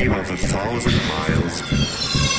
dream of a thousand miles.